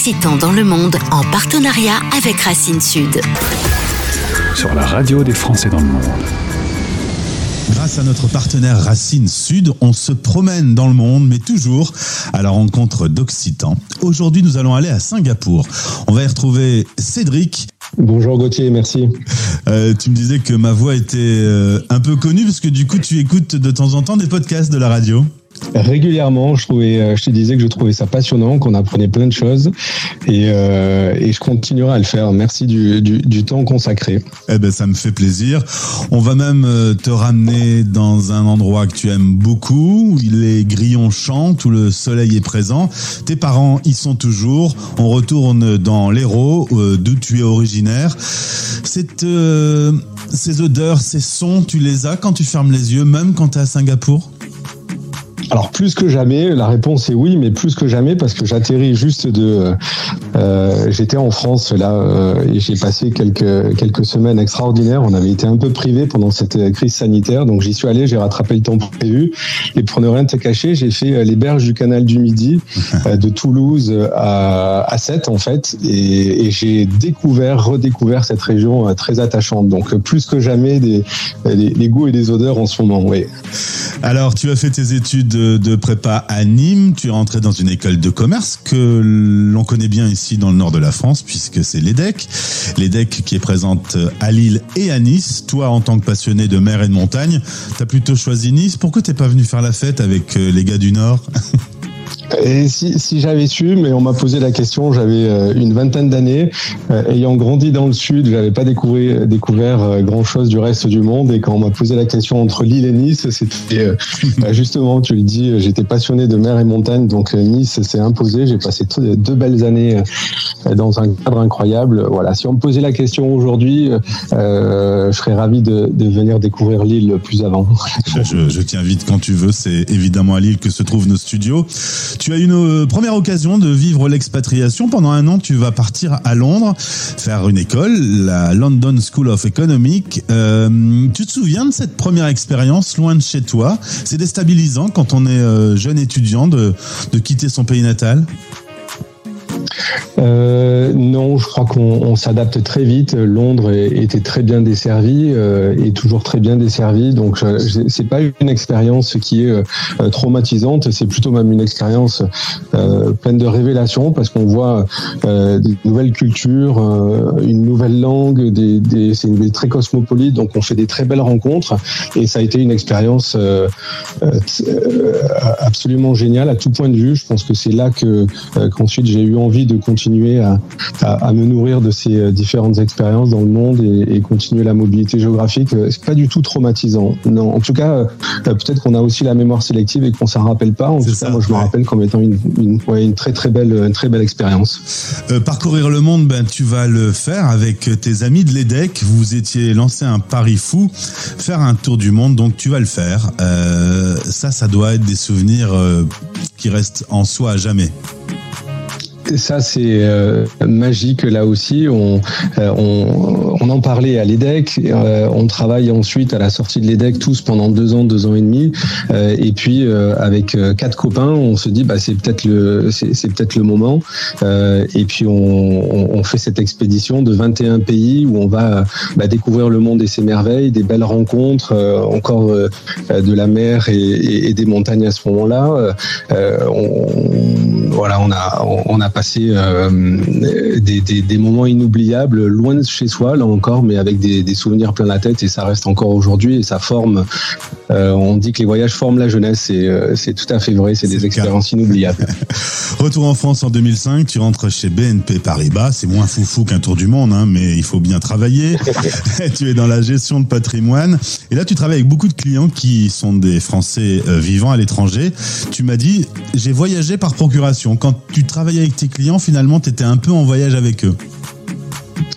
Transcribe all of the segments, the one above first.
d'Occitan dans le monde en partenariat avec Racine Sud. Sur la radio des Français dans le monde. Grâce à notre partenaire Racine Sud, on se promène dans le monde, mais toujours à la rencontre d'Occitans. Aujourd'hui, nous allons aller à Singapour. On va y retrouver Cédric. Bonjour Gauthier, merci. Euh, tu me disais que ma voix était euh, un peu connue parce que du coup, tu écoutes de temps en temps des podcasts de la radio régulièrement. Je trouvais, euh, je te disais que je trouvais ça passionnant, qu'on apprenait plein de choses, et, euh, je continuerai à le faire. Merci du, temps consacré. Eh ben, ça me fait plaisir. On va même euh, te ramener dans un endroit que tu aimes beaucoup, où les grillons chantent, où le soleil est présent. Tes parents y sont toujours. On retourne dans l'Hérault, d'où tu es originaire. Ces odeurs, ces sons, tu les as quand tu fermes les yeux, même quand tu es à Singapour? Alors plus que jamais, la réponse est oui, mais plus que jamais parce que j'atterris juste de. Euh, J'étais en France là euh, et j'ai passé quelques quelques semaines extraordinaires. On avait été un peu privé pendant cette crise sanitaire, donc j'y suis allé, j'ai rattrapé le temps prévu. Et pour ne rien te cacher, j'ai fait euh, les berges du canal du Midi, euh, de Toulouse à, à Sète en fait, et, et j'ai découvert, redécouvert cette région très attachante. Donc plus que jamais des, des, des goûts et des odeurs en ce moment. Oui. Alors tu as fait tes études de, prépa à Nîmes, tu es rentré dans une école de commerce que l'on connaît bien ici dans le nord de la France, puisque c'est l'EDEC. L'EDEC qui est présente à Lille et à Nice. Toi, en tant que passionné de mer et de montagne, tu as plutôt choisi Nice. Pourquoi t'es pas venu faire la fête avec euh, les gars du Nord? Et si, si j'avais su, mais on m'a posé la question, j'avais euh, une vingtaine d'années, euh, ayant grandi dans le sud, j'avais pas découvert, découvert euh, grand chose du reste du monde. Et quand on m'a posé la question entre Lille et Nice, c'était bah, justement, tu le dis, j'étais passionné de mer et montagne, donc Nice s'est imposé. J'ai passé deux belles années dans un cadre incroyable. Voilà, si on me posait la question aujourd'hui, je serais ravi de, de, venir découvrir Lille plus avant. Je, je t'invite quand tu veux. C'est évidemment à Lille que se trouvent nos studios. Tu as une euh, première occasion de vivre l'expatriation. Pendant un an, tu vas partir à Londres, faire une école, la London School of Economics. Euh, tu te souviens de cette première expérience loin de chez toi? C'est déstabilisant quand on est euh, jeune étudiant de, de quitter son pays natal euh, non, je crois qu'on s'adapte très vite. Londres était très bien desservi euh, et toujours très bien desservi. Donc c'est pas une expérience qui est euh, traumatisante, c'est plutôt même une expérience euh, pleine de révélations parce qu'on voit euh, des nouvelles cultures, une nouvelle langue, c'est très cosmopolite. Donc on fait des très belles rencontres et ça a été une expérience absolument géniale à tout point de vue. Je pense que c'est là que qu'ensuite j'ai eu envie de continuer à, à, me nourrir de ces euh, différentes expériences dans le monde et, et continuer la mobilité géographique. Euh, c'est pas du tout traumatisant. Non, en tout cas, euh, peut-être qu'on a aussi la mémoire sélective et qu'on s'en rappelle pas. En tout cas, moi, je me rappelle comme étant une, une, ouais, une, très très belle, une très belle expérience. Euh, parcourir le monde, ben tu vas le faire avec tes amis de l'EDEC. Vous étiez lancé un pari fou, faire un tour du monde, donc tu vas le faire. Euh, ça, ça doit être des souvenirs qui restent en soi à jamais ça, c'est euh, magique là aussi. On, euh, en parlait à l'EDEC. Euh, on travaille ensuite à la sortie de l'EDEC tous pendant deux ans, deux ans et demi. Et puis avec quatre copains, on se dit bah c'est peut-être le c'est peut-être le moment. et puis on, fait cette expédition de 21 pays où on va bah, découvrir le monde et ses merveilles, des belles rencontres, encore de la mer et, des montagnes à ce moment-là. voilà, on a on a passé euh, des, des, des, moments inoubliables, loin de chez soi, là encore, mais avec des, des souvenirs plein la tête, et ça reste encore aujourd'hui, et ça forme. Euh, on dit que les voyages forment la jeunesse, et euh, c'est tout à fait vrai, c'est des expériences inoubliables. Retour en France en 2005, tu rentres chez BNP Paribas, c'est moins foufou qu'un tour du monde, hein, mais il faut bien travailler. tu es dans la gestion de patrimoine, et là tu travailles avec beaucoup de clients qui sont des Français euh, vivant à l'étranger. Tu m'as dit, j'ai voyagé par procuration. Quand tu travailles avec tes clients, finalement, tu étais un peu en voyage avec eux.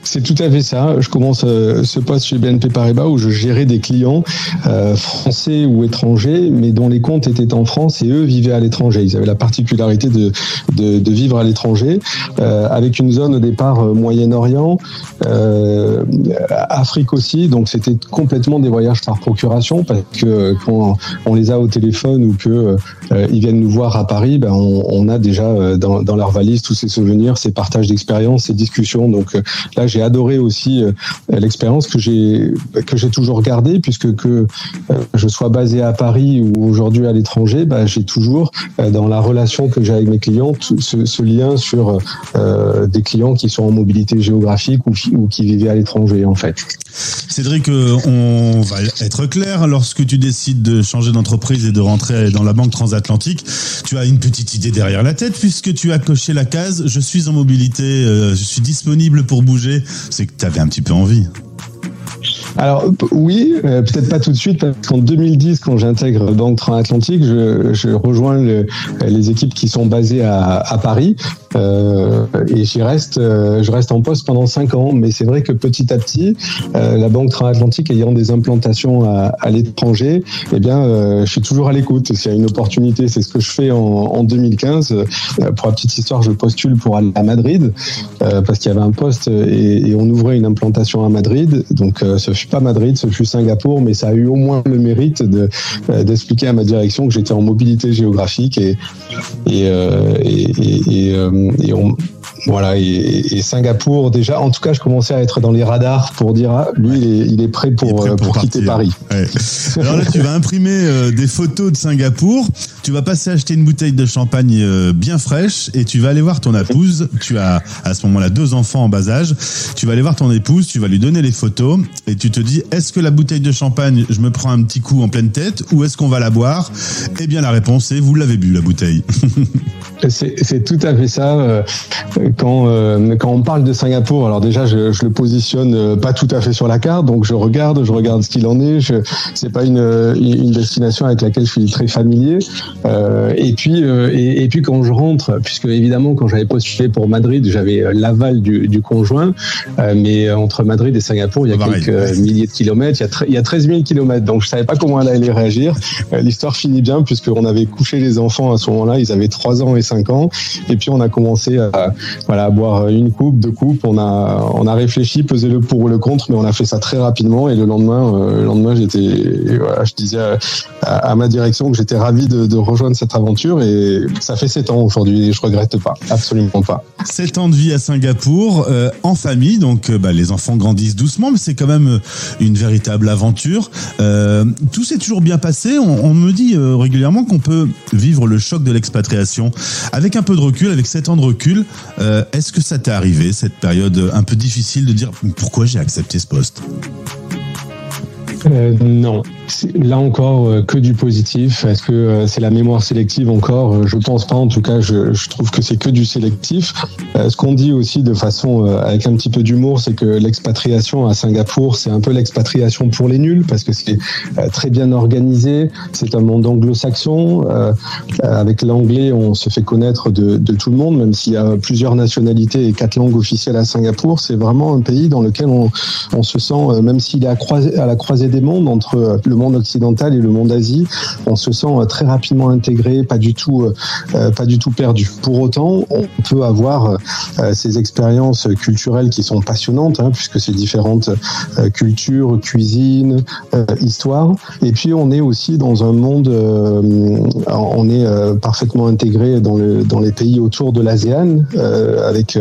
C'est tout à fait ça. Je commence ce poste chez BNP Paribas où je gérais des clients français ou étrangers, mais dont les comptes étaient en France et eux vivaient à l'étranger. Ils avaient la particularité de, de, vivre à l'étranger, avec une zone au départ Moyen-Orient, Afrique aussi. Donc c'était complètement des voyages par procuration parce que quand on les a au téléphone ou que ils viennent nous voir à Paris, ben on, on a déjà dans, dans leur valise tous ces souvenirs, ces partages d'expériences, ces discussions. Donc là, j'ai adoré aussi l'expérience que j'ai que j'ai toujours gardée puisque que je sois basé à Paris ou aujourd'hui à l'étranger, ben, j'ai toujours dans la relation que j'ai avec mes clients ce, lien sur euh, des clients qui sont en mobilité géographique ou, ou qui vivaient à l'étranger en fait. Cédric, on va être clair. Lorsque tu décides de changer d'entreprise et de rentrer dans la banque transatlantique, tu as une petite idée derrière la tête puisque tu as coché la case je suis en mobilité, je suis disponible pour bouger. C'est que tu avais un petit peu envie. Alors oui, euh, peut-être pas tout de suite, parce qu'en 2010, quand j'intègre Banque Transatlantique, je, je rejoins le, les équipes qui sont basées à, Paris euh, et j'y reste, euh, je reste en poste pendant cinq ans. Mais c'est vrai que petit à petit, euh, la Banque Transatlantique ayant des implantations à, l'étranger, eh bien, je suis toujours à l'écoute. S'il y a une opportunité, c'est ce que je fais en, en 2015. pour la petite histoire, je postule pour aller à Madrid parce qu'il y avait un poste et, on ouvrait une implantation à Madrid. Fut pas Madrid, ce fut Singapour, mais ça a eu au moins le mérite de d'expliquer à ma direction que j'étais en mobilité géographique et et, et, et et on, voilà, et, Singapour, déjà, en tout cas, je commençais à être dans les radars pour dire, ah, lui, il, est, il, est, prêt pour, euh, pour, quitter Paris. Ouais. Alors là, tu vas imprimer euh, des photos de Singapour, tu vas passer acheter une bouteille de champagne euh, bien fraîche et tu vas aller voir ton épouse. Tu as à ce moment-là deux enfants en bas âge. Tu vas aller voir ton épouse, tu vas lui donner les photos et tu te dis, est-ce que la bouteille de champagne, je me prends un petit coup en pleine tête ou est-ce qu'on va la boire? Eh bien, la réponse est, vous l'avez bu, la bouteille. C'est tout à fait ça quand, euh, quand on parle de Singapour, alors déjà je, je, le positionne euh, pas tout à fait sur la carte, donc je regarde, je regarde ce qu'il en est. C'est pas une, une destination avec laquelle je suis très familier. Euh, et puis euh, et, et, puis quand je rentre, puisque évidemment quand j'avais postulé pour Madrid, j'avais l'aval du, du conjoint, mais entre Madrid et Singapour, il y a quelques milliers de kilomètres, il y, a il y a 13 000 kilomètres, donc je savais pas comment elle allait réagir. L'histoire finit bien puisqu'on avait couché les enfants à ce moment-là, ils avaient 3 ans et 5 ans, et puis on a commencé à voilà, boire une coupe, deux coupes. On a, on a réfléchi, pesé le pour ou le contre, mais on a fait ça très rapidement. Et le lendemain, euh, le lendemain, j'étais, voilà, je disais à, à, ma direction que j'étais ravi de, de, rejoindre cette aventure. Et ça fait sept ans aujourd'hui. Je regrette pas, absolument pas. Sept ans de vie à Singapour, euh, en famille. Donc, euh, bah, les enfants grandissent doucement, mais c'est quand même euh, une véritable aventure. Euh, tout s'est toujours bien passé. On, on me dit régulièrement qu'on peut vivre le choc de l'expatriation avec un peu de recul, avec sept ans de recul. Euh, est-ce que ça t'est arrivé, cette période un peu difficile, de dire pourquoi j'ai accepté ce poste? Euh, non, là encore euh, que du positif. Est-ce que euh, c'est la mémoire sélective encore Je pense pas. En tout cas, je, je trouve que c'est que du sélectif. ce qu'on dit aussi de façon avec un petit peu d'humour, c'est que l'expatriation à Singapour, c'est un peu l'expatriation pour les nuls parce que c'est très bien organisé. C'est un monde anglo-saxon. avec l'anglais, on se fait connaître de, de tout le monde, même s'il y a plusieurs nationalités et quatre langues officielles à Singapour. C'est vraiment un pays dans lequel on, on se sent, même s'il est à, à la croisée des mondes entre le monde occidental et le monde Asie, on se sent euh, très rapidement intégré, pas du tout, euh, euh, pas du tout perdu. Pour autant, on peut avoir ces expériences culturelles qui sont passionnantes, hein, puisque c'est différentes cultures, cuisine, histoire. Et puis on est aussi dans un monde, on est parfaitement intégré dans, dans les pays autour de l'ASEAN, avec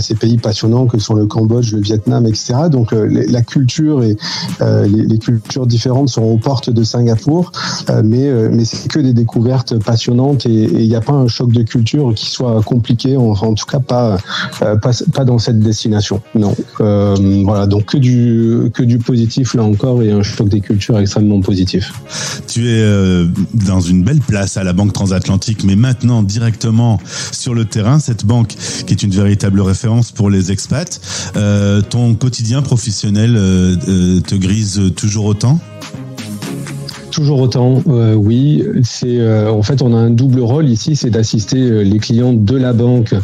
ces pays passionnants que sont le Cambodge, le Vietnam, etc. Donc la culture et les, les cultures différentes sont aux portes de Singapour, euh, mais, euh, mais c'est que des découvertes passionnantes et il n'y a pas un choc de culture qui soit compliqué, en, en tout cas pas, euh, pas, dans cette destination. Non. voilà, donc que du, que du positif là encore et un choc des cultures extrêmement positif. Tu es dans une belle place à la Banque Transatlantique, mais maintenant directement sur le terrain, cette banque qui est une véritable référence pour les expats. Ton quotidien professionnel te grise toujours autant toujours autant, oui. C'est en fait on a un double rôle ici, c'est d'assister les clients de la banque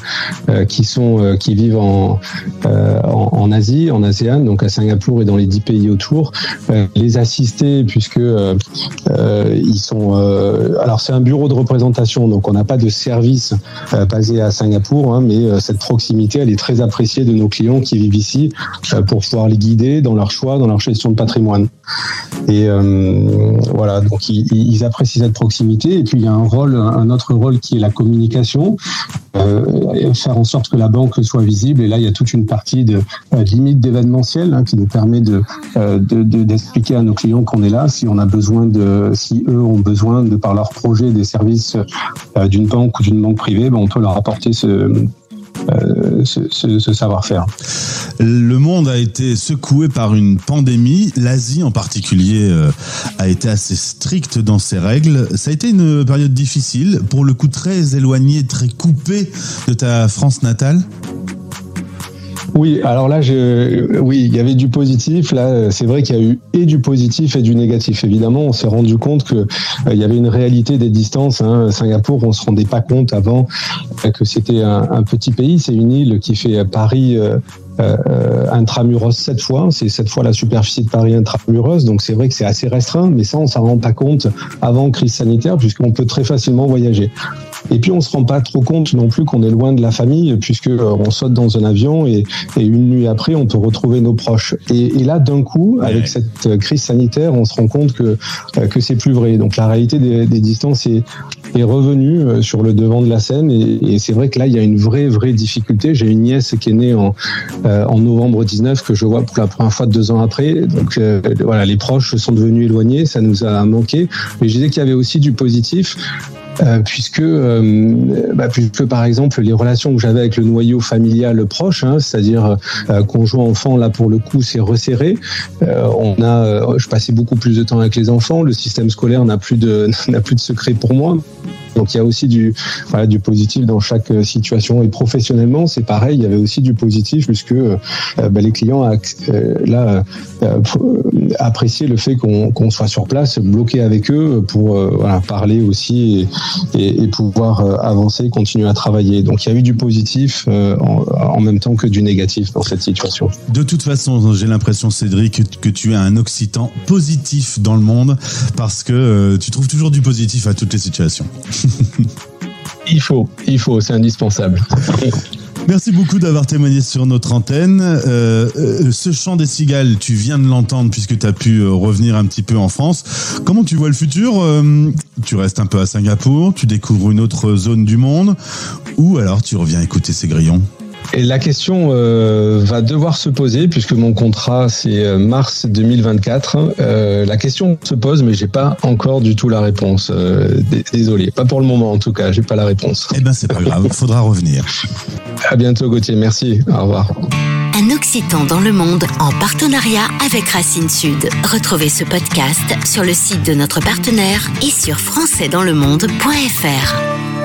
qui sont qui vivent en, en, Asie, en ASEAN, donc à Singapour et dans les dix pays autour, les assister puisque ils sont. alors c'est un bureau de représentation, donc on n'a pas de service basé à Singapour, hein, mais cette proximité elle est très appréciée de nos clients qui vivent ici pour pouvoir les guider dans leur choix, dans leur gestion de patrimoine. Et euh, voilà, donc ils, apprécient cette proximité. Et puis il y a un rôle, un autre rôle qui est la communication, euh, faire en sorte que la banque soit visible. Et là, il y a toute une partie de, euh, limite d'événementiel hein, qui nous permet de d'expliquer à nos clients qu'on est là, si on a besoin de, si eux ont besoin de par leur projet des services d'une banque ou d'une banque privée, ben, on peut leur apporter ce euh, ce, savoir-faire. Le monde a été secoué par une pandémie. L'Asie en particulier euh, a été assez stricte dans ses règles. Ça a été une période difficile, pour le coup très éloignée, très coupée de ta France natale? Oui, alors là, oui, il y avait du positif. Là, c'est vrai qu'il y a eu et du positif et du négatif. Évidemment, on s'est rendu compte que euh, il y avait une réalité des distances. Hein. Singapour, on se rendait pas compte avant euh, que c'était un, petit pays. C'est une île qui fait Paris. Euh, intramuros sept fois. C'est sept fois la superficie de Paris intramuros. Donc c'est vrai que c'est assez restreint, mais ça, on s'en rend pas compte avant crise sanitaire, puisqu'on peut très facilement voyager. Et puis on se rend pas trop compte non plus qu'on est loin de la famille, puisque euh, on saute dans un avion et, une nuit après on peut retrouver nos proches. Et, là d'un coup, avec cette euh, crise sanitaire, on se rend compte que euh, que c'est plus vrai. Donc la réalité des, distances est, est revenue sur le devant de la scène. Et, c'est vrai que là il y a une vraie vraie difficulté. J'ai une nièce qui est née en en novembre 19 que je vois pour la première fois deux ans après. Donc voilà, les proches sont devenus éloignés, ça nous a manqué. Mais je disais qu'il y avait aussi du positif. Euh, puisque, euh, bah, puisque par exemple les relations que j'avais avec le noyau familial proche, hein, c'est-à-dire euh, conjoint enfant, là pour le coup c'est resserré. on a, je passais beaucoup plus de temps avec les enfants. Le système scolaire n'a plus de n'a plus de secret pour moi. Donc il y a aussi du, voilà, du positif dans chaque euh, situation. Et professionnellement, c'est pareil, il y avait aussi du positif puisque euh, bah, les clients euh, là appréciaient le fait qu'on soit sur place, bloqué avec eux pour parler aussi et, pouvoir avancer, continuer à travailler. Donc il y a eu du positif en, en, même temps que du négatif dans cette situation. De toute façon, j'ai l'impression, Cédric, que tu es un Occitan positif dans le monde parce que tu trouves toujours du positif à toutes les situations il faut, il faut, c'est indispensable. Merci beaucoup d'avoir témoigné sur notre antenne. Euh, euh, ce chant des cigales, tu viens de l'entendre puisque tu as pu euh, revenir un petit peu en France. Comment tu vois le futur Tu restes un peu à Singapour, tu découvres une autre zone du monde ou alors tu reviens écouter ces grillons? Et la question euh, va devoir se poser puisque mon contrat c'est euh, mars 2024. Euh, la question se pose, mais j'ai pas encore du tout la réponse. désolé, pas pour le moment en tout cas, j'ai pas la réponse. Eh ben c'est pas grave, faudra revenir. À bientôt Gauthier, merci. Au revoir. Un Occitan dans le monde en partenariat avec Racine Sud. Retrouvez ce podcast sur le site de notre partenaire et sur françaisdanslemonde.fr.